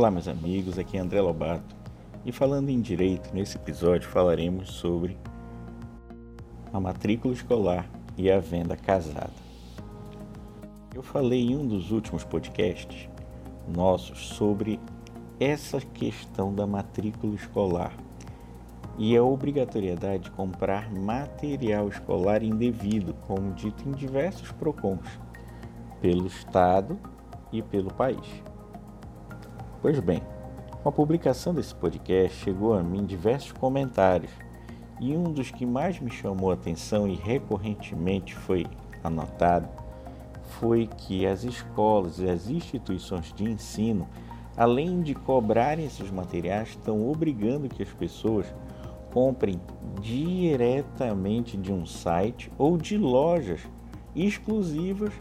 Olá, meus amigos, aqui é André Lobato e falando em direito, nesse episódio falaremos sobre a matrícula escolar e a venda casada. Eu falei em um dos últimos podcasts nossos sobre essa questão da matrícula escolar e a obrigatoriedade de comprar material escolar indevido, como dito em diversos PROCONs, pelo Estado e pelo país. Pois bem, com a publicação desse podcast chegou a mim diversos comentários e um dos que mais me chamou a atenção e recorrentemente foi anotado foi que as escolas e as instituições de ensino, além de cobrarem esses materiais, estão obrigando que as pessoas comprem diretamente de um site ou de lojas exclusivas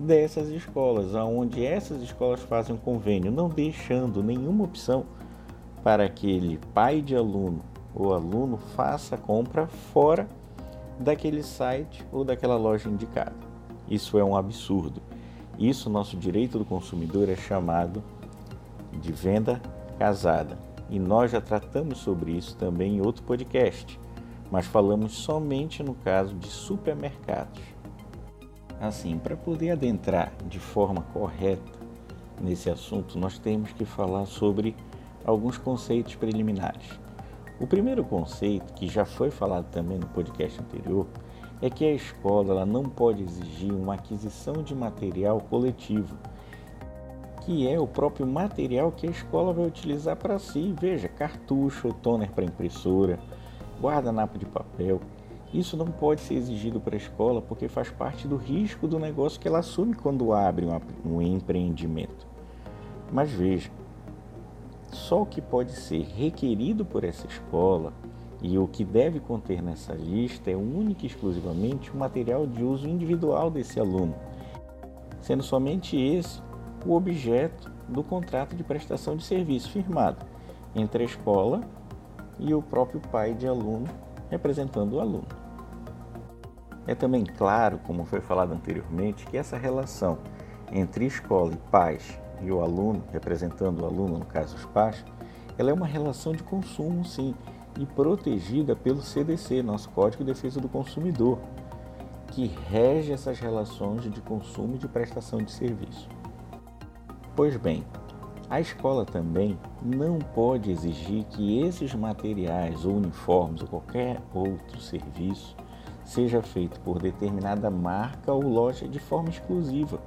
dessas escolas, aonde essas escolas fazem um convênio, não deixando nenhuma opção para aquele pai de aluno ou aluno faça a compra fora daquele site ou daquela loja indicada. Isso é um absurdo. Isso, nosso direito do consumidor é chamado de venda casada. E nós já tratamos sobre isso também em outro podcast, mas falamos somente no caso de supermercados. Assim, para poder adentrar de forma correta nesse assunto, nós temos que falar sobre alguns conceitos preliminares. O primeiro conceito, que já foi falado também no podcast anterior, é que a escola ela não pode exigir uma aquisição de material coletivo, que é o próprio material que a escola vai utilizar para si. Veja, cartucho, toner para impressora, guardanapo de papel. Isso não pode ser exigido para a escola porque faz parte do risco do negócio que ela assume quando abre um empreendimento. Mas veja, só o que pode ser requerido por essa escola e o que deve conter nessa lista é única e exclusivamente o material de uso individual desse aluno, sendo somente esse o objeto do contrato de prestação de serviço firmado entre a escola e o próprio pai de aluno representando o aluno. É também claro, como foi falado anteriormente, que essa relação entre escola e pais e o aluno, representando o aluno, no caso os pais, ela é uma relação de consumo, sim, e protegida pelo CDC, nosso Código de Defesa do Consumidor, que rege essas relações de consumo e de prestação de serviço. Pois bem, a escola também não pode exigir que esses materiais ou uniformes ou qualquer outro serviço seja feito por determinada marca ou loja de forma exclusiva.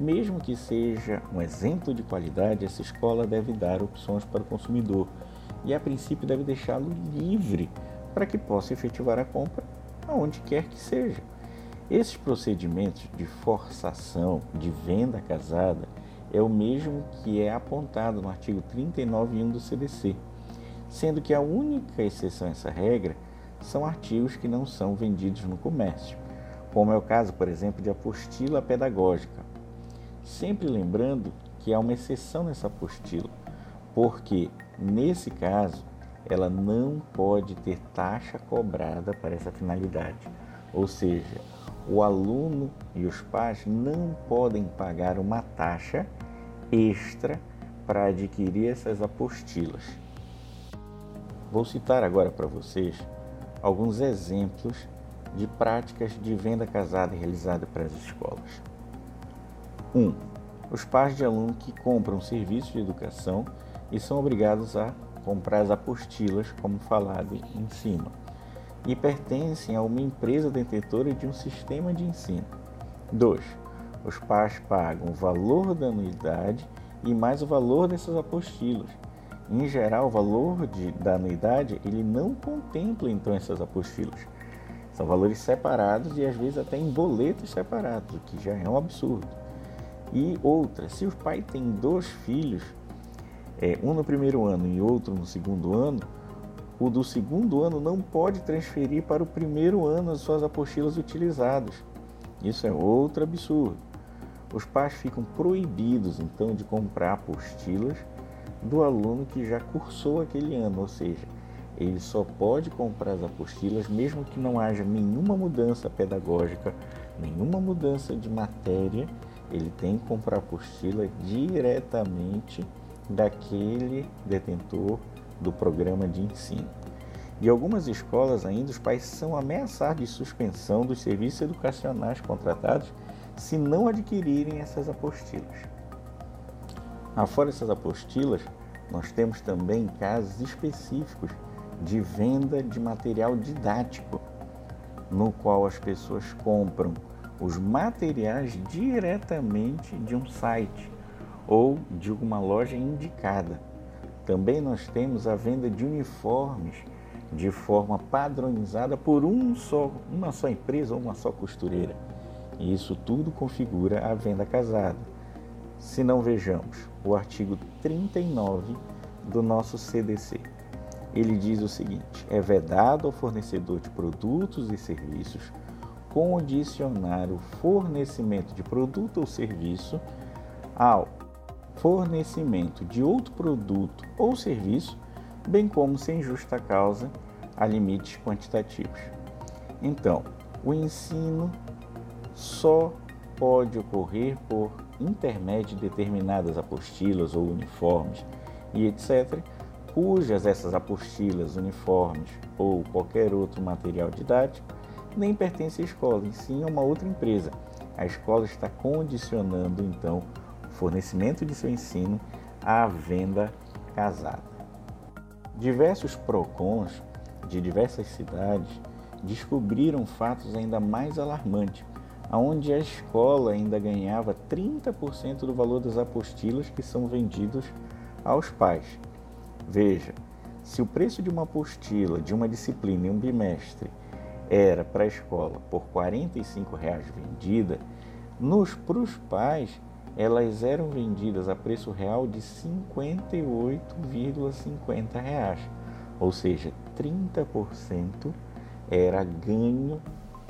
Mesmo que seja um exemplo de qualidade, essa escola deve dar opções para o consumidor e, a princípio, deve deixá-lo livre para que possa efetivar a compra aonde quer que seja. Esses procedimentos de forçação, de venda casada, é o mesmo que é apontado no artigo 39.1 do CDC, sendo que a única exceção a essa regra são artigos que não são vendidos no comércio, como é o caso, por exemplo, de apostila pedagógica. Sempre lembrando que há uma exceção nessa apostila, porque nesse caso ela não pode ter taxa cobrada para essa finalidade. Ou seja, o aluno e os pais não podem pagar uma taxa extra para adquirir essas apostilas. Vou citar agora para vocês alguns exemplos de práticas de venda casada realizada para as escolas. 1. Um, os pais de aluno que compram serviços de educação e são obrigados a comprar as apostilas, como falado em cima, e pertencem a uma empresa detentora de um sistema de ensino. 2. Os pais pagam o valor da anuidade e mais o valor dessas apostilas em geral, o valor de, da anuidade ele não contempla então essas apostilas. São valores separados e às vezes até em boletos separados, o que já é um absurdo. E outra, se o pai tem dois filhos, é, um no primeiro ano e outro no segundo ano, o do segundo ano não pode transferir para o primeiro ano as suas apostilas utilizadas. Isso é outro absurdo. Os pais ficam proibidos então de comprar apostilas do aluno que já cursou aquele ano, ou seja, ele só pode comprar as apostilas mesmo que não haja nenhuma mudança pedagógica, nenhuma mudança de matéria, ele tem que comprar a apostila diretamente daquele detentor do programa de ensino. E algumas escolas ainda os pais são ameaçados de suspensão dos serviços educacionais contratados se não adquirirem essas apostilas. Afora essas apostilas, nós temos também casos específicos de venda de material didático, no qual as pessoas compram os materiais diretamente de um site ou de uma loja indicada. Também nós temos a venda de uniformes de forma padronizada por um só, uma só empresa ou uma só costureira. E isso tudo configura a venda casada. Se não vejamos o artigo 39 do nosso CDC. Ele diz o seguinte: é vedado ao fornecedor de produtos e serviços condicionar o fornecimento de produto ou serviço ao fornecimento de outro produto ou serviço, bem como sem justa causa a limites quantitativos. Então, o ensino só pode ocorrer por intermédio de determinadas apostilas ou uniformes e etc., cujas essas apostilas, uniformes ou qualquer outro material didático nem pertence à escola, e sim a uma outra empresa. A escola está condicionando então o fornecimento de seu ensino à venda casada. Diversos PROCONs de diversas cidades descobriram fatos ainda mais alarmantes, onde a escola ainda ganhava 30% do valor das apostilas que são vendidos aos pais. Veja, se o preço de uma apostila de uma disciplina em um bimestre era para a escola por 45 reais vendida, nos para os pais elas eram vendidas a preço real de 58,50 reais, ou seja, 30% era ganho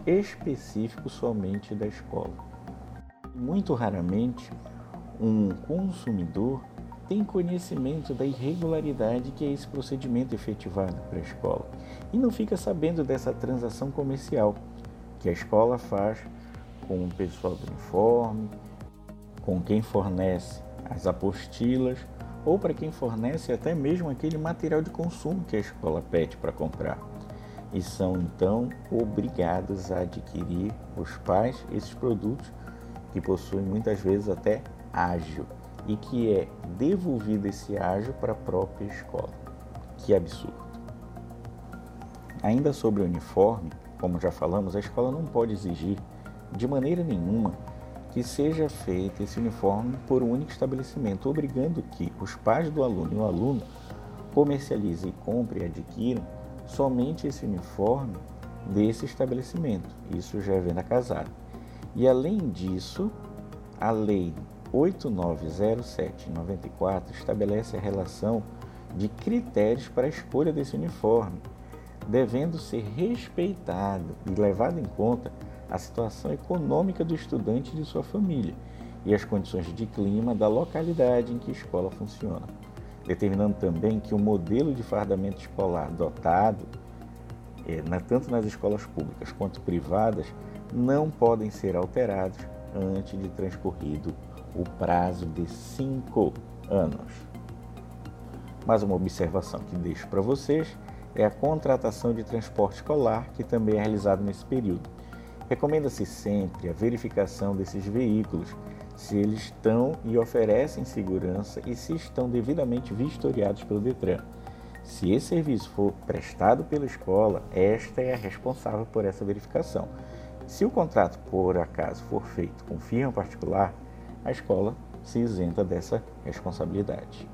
específico somente da escola. Muito raramente um consumidor tem conhecimento da irregularidade que é esse procedimento efetivado para a escola e não fica sabendo dessa transação comercial que a escola faz com o pessoal do uniforme, com quem fornece as apostilas ou para quem fornece até mesmo aquele material de consumo que a escola pede para comprar. E são então obrigados a adquirir os pais esses produtos que possuem muitas vezes até ágil e que é devolvido esse ágio para a própria escola. Que absurdo! Ainda sobre o uniforme, como já falamos, a escola não pode exigir de maneira nenhuma que seja feito esse uniforme por um único estabelecimento, obrigando que os pais do aluno e o aluno comercializem, comprem e adquiram somente esse uniforme desse estabelecimento. Isso já é venda casada. E além disso, a lei 8907-94 estabelece a relação de critérios para a escolha desse uniforme, devendo ser respeitado e levado em conta a situação econômica do estudante e de sua família e as condições de clima da localidade em que a escola funciona, determinando também que o modelo de fardamento escolar dotado, é, tanto nas escolas públicas quanto privadas, não podem ser alterados antes de transcorrido o prazo de cinco anos. Mais uma observação que deixo para vocês é a contratação de transporte escolar, que também é realizado nesse período. Recomenda-se sempre a verificação desses veículos, se eles estão e oferecem segurança e se estão devidamente vistoriados pelo Detran. Se esse serviço for prestado pela escola, esta é a responsável por essa verificação. Se o contrato, por acaso, for feito com firma particular, a escola se isenta dessa responsabilidade.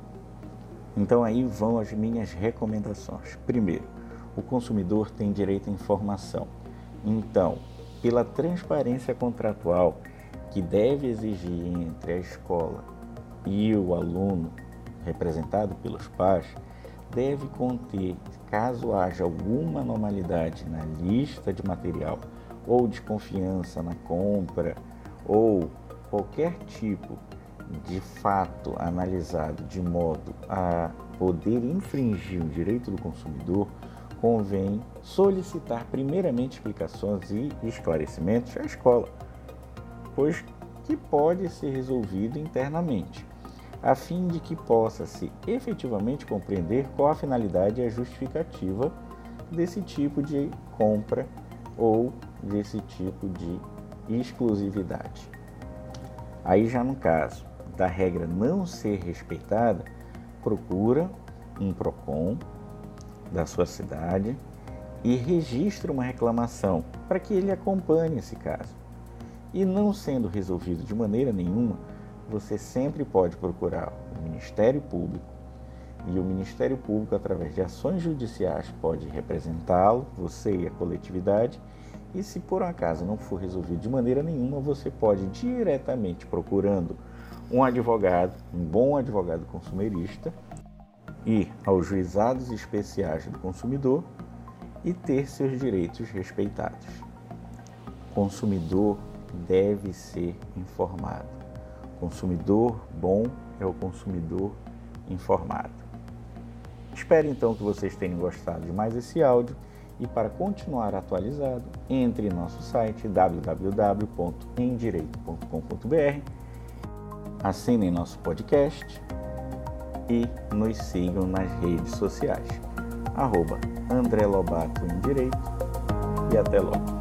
Então aí vão as minhas recomendações. Primeiro, o consumidor tem direito à informação. Então, pela transparência contratual que deve exigir entre a escola e o aluno, representado pelos pais, deve conter, caso haja alguma anormalidade na lista de material ou desconfiança na compra ou qualquer tipo de fato analisado de modo a poder infringir o direito do consumidor, convém solicitar primeiramente explicações e esclarecimentos à escola, que pode ser resolvido internamente. a fim de que possa se efetivamente compreender qual a finalidade e a justificativa desse tipo de compra ou desse tipo de exclusividade. Aí já no caso da regra não ser respeitada, procura um PROCON da sua cidade e registra uma reclamação para que ele acompanhe esse caso. E não sendo resolvido de maneira nenhuma, você sempre pode procurar o Ministério Público e o Ministério Público, através de ações judiciais, pode representá-lo, você e a coletividade. E se por um acaso não for resolvido de maneira nenhuma, você pode diretamente procurando um advogado, um bom advogado consumerista, ir aos juizados especiais do consumidor e ter seus direitos respeitados. Consumidor deve ser informado. Consumidor bom é o consumidor informado. Espero então que vocês tenham gostado de mais esse áudio e para continuar atualizado, entre em nosso site www.endireito.com.br, assinem nosso podcast e nos sigam nas redes sociais. Arroba André Lobato em Direito e até logo.